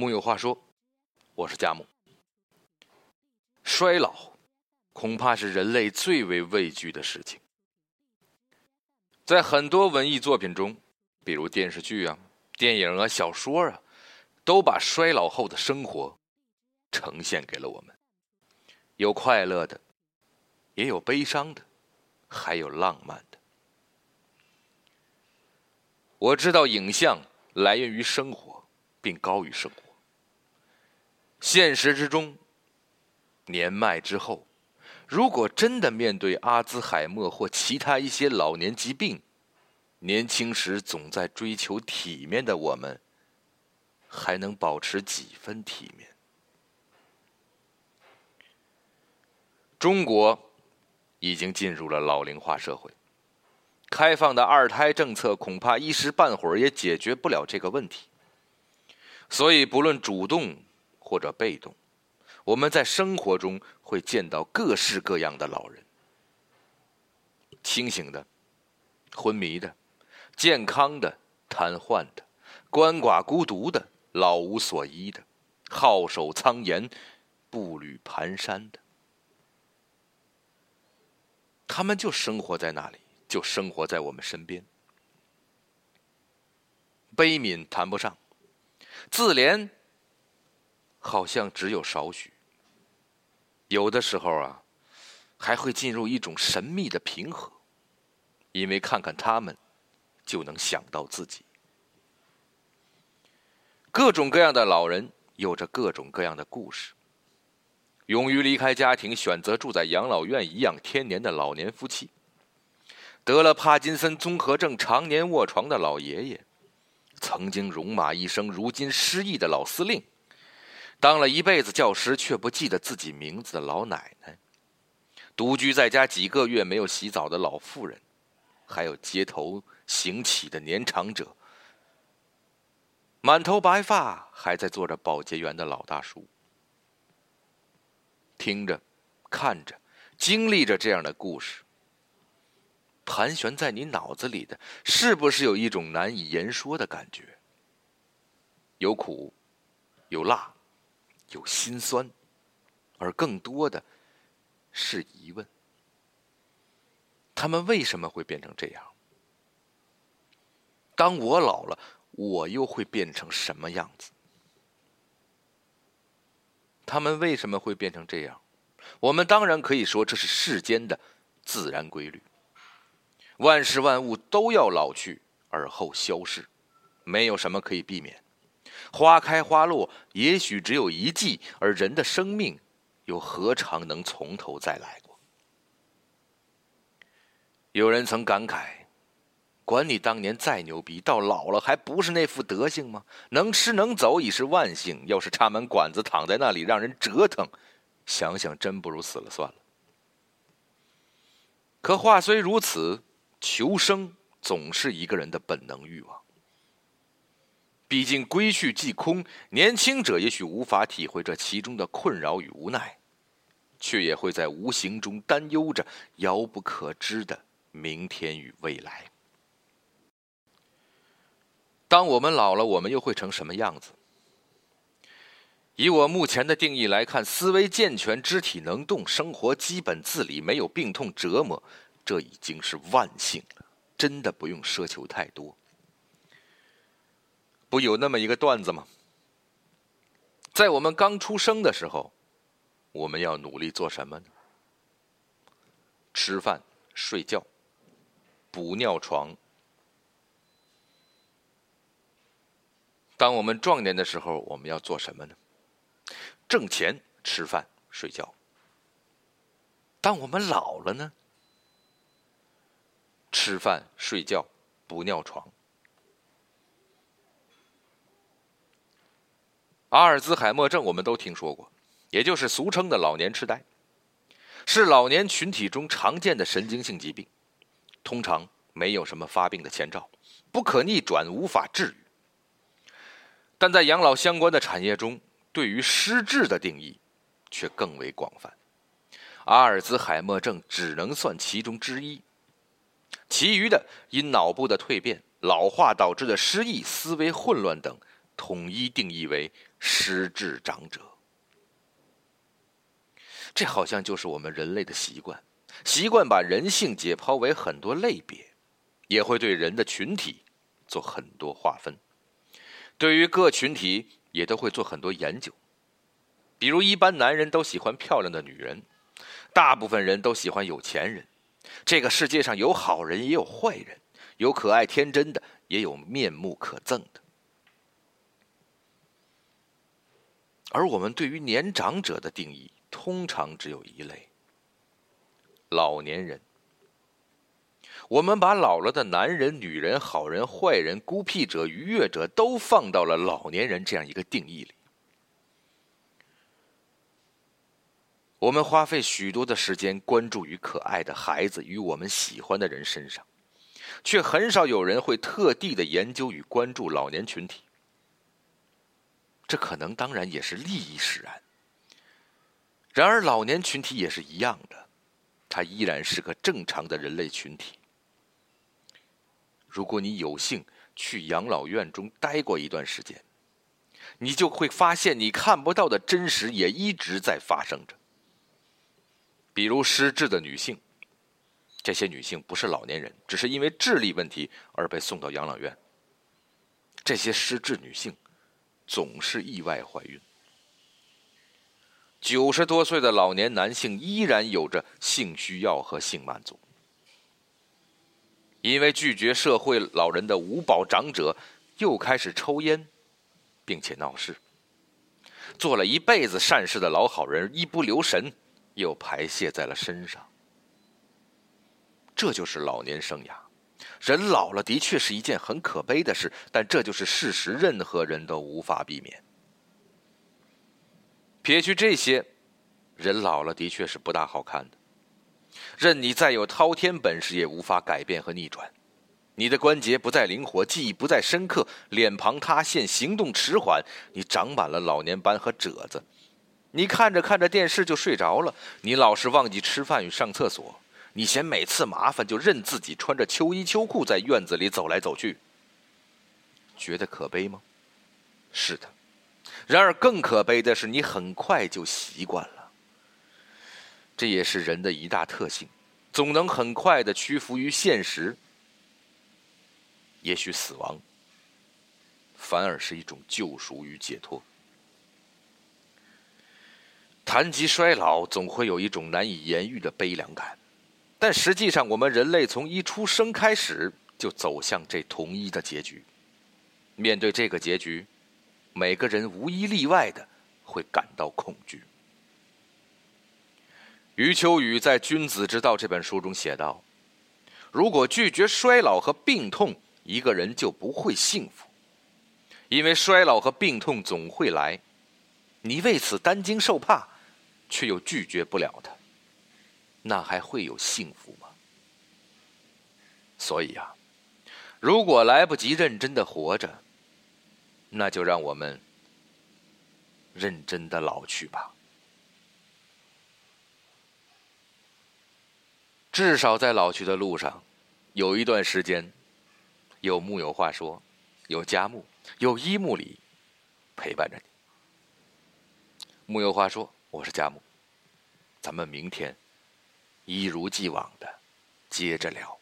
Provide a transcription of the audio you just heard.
木有话说，我是佳木。衰老恐怕是人类最为畏惧的事情。在很多文艺作品中，比如电视剧啊、电影啊、小说啊，都把衰老后的生活呈现给了我们，有快乐的，也有悲伤的，还有浪漫的。我知道影像来源于生活，并高于生活。现实之中，年迈之后，如果真的面对阿兹海默或其他一些老年疾病，年轻时总在追求体面的我们，还能保持几分体面？中国已经进入了老龄化社会，开放的二胎政策恐怕一时半会儿也解决不了这个问题。所以，不论主动。或者被动，我们在生活中会见到各式各样的老人：清醒的、昏迷的、健康的、瘫痪的、鳏寡孤独的、老无所依的、皓首苍颜、步履蹒跚的。他们就生活在那里，就生活在我们身边。悲悯谈不上，自怜。好像只有少许，有的时候啊，还会进入一种神秘的平和，因为看看他们，就能想到自己。各种各样的老人有着各种各样的故事。勇于离开家庭，选择住在养老院颐养天年的老年夫妻；得了帕金森综合症常年卧床的老爷爷；曾经戎马一生，如今失忆的老司令。当了一辈子教师却不记得自己名字的老奶奶，独居在家几个月没有洗澡的老妇人，还有街头行乞的年长者，满头白发还在做着保洁员的老大叔，听着、看着、经历着这样的故事，盘旋在你脑子里的，是不是有一种难以言说的感觉？有苦，有辣。有心酸，而更多的是疑问：他们为什么会变成这样？当我老了，我又会变成什么样子？他们为什么会变成这样？我们当然可以说这是世间的自然规律。万事万物都要老去，而后消逝，没有什么可以避免。花开花落，也许只有一季，而人的生命，又何尝能从头再来过？有人曾感慨：“管你当年再牛逼，到老了还不是那副德行吗？能吃能走已是万幸，要是插满管子躺在那里让人折腾，想想真不如死了算了。”可话虽如此，求生总是一个人的本能欲望。毕竟归去即空，年轻者也许无法体会这其中的困扰与无奈，却也会在无形中担忧着遥不可知的明天与未来。当我们老了，我们又会成什么样子？以我目前的定义来看，思维健全、肢体能动、生活基本自理、没有病痛折磨，这已经是万幸了，真的不用奢求太多。不有那么一个段子吗？在我们刚出生的时候，我们要努力做什么呢？吃饭、睡觉、补尿床。当我们壮年的时候，我们要做什么呢？挣钱、吃饭、睡觉。当我们老了呢？吃饭、睡觉、补尿床。阿尔兹海默症我们都听说过，也就是俗称的老年痴呆，是老年群体中常见的神经性疾病，通常没有什么发病的前兆，不可逆转，无法治愈。但在养老相关的产业中，对于失智的定义却更为广泛，阿尔兹海默症只能算其中之一，其余的因脑部的蜕变、老化导致的失忆、思维混乱等。统一定义为失智长者。这好像就是我们人类的习惯，习惯把人性解剖为很多类别，也会对人的群体做很多划分。对于各群体，也都会做很多研究。比如，一般男人都喜欢漂亮的女人，大部分人都喜欢有钱人。这个世界上有好人，也有坏人；有可爱天真的，也有面目可憎的。而我们对于年长者的定义，通常只有一类：老年人。我们把老了的男人、女人、好人、坏人、孤僻者、愉悦者，都放到了老年人这样一个定义里。我们花费许多的时间关注于可爱的孩子与我们喜欢的人身上，却很少有人会特地的研究与关注老年群体。这可能当然也是利益使然。然而，老年群体也是一样的，它依然是个正常的人类群体。如果你有幸去养老院中待过一段时间，你就会发现你看不到的真实也一直在发生着。比如失智的女性，这些女性不是老年人，只是因为智力问题而被送到养老院。这些失智女性总是意外怀孕。九十多岁的老年男性依然有着性需要和性满足，因为拒绝社会老人的五保长者又开始抽烟，并且闹事。做了一辈子善事的老好人一不留神。又排泄在了身上，这就是老年生涯。人老了的确是一件很可悲的事，但这就是事实，任何人都无法避免。撇去这些，人老了的确是不大好看的。任你再有滔天本事，也无法改变和逆转。你的关节不再灵活，记忆不再深刻，脸庞塌陷，行动迟缓，你长满了老年斑和褶子。你看着看着电视就睡着了，你老是忘记吃饭与上厕所，你嫌每次麻烦就任自己穿着秋衣秋裤在院子里走来走去，觉得可悲吗？是的。然而更可悲的是，你很快就习惯了。这也是人的一大特性，总能很快的屈服于现实。也许死亡，反而是一种救赎与解脱。谈及衰老，总会有一种难以言喻的悲凉感，但实际上，我们人类从一出生开始就走向这统一的结局。面对这个结局，每个人无一例外的会感到恐惧。余秋雨在《君子之道》这本书中写道：“如果拒绝衰老和病痛，一个人就不会幸福，因为衰老和病痛总会来，你为此担惊受怕。”却又拒绝不了他，那还会有幸福吗？所以啊，如果来不及认真的活着，那就让我们认真的老去吧。至少在老去的路上，有一段时间，有木有话说，有家木，有一木里陪伴着你。木有话说。我是佳木，咱们明天一如既往的接着聊。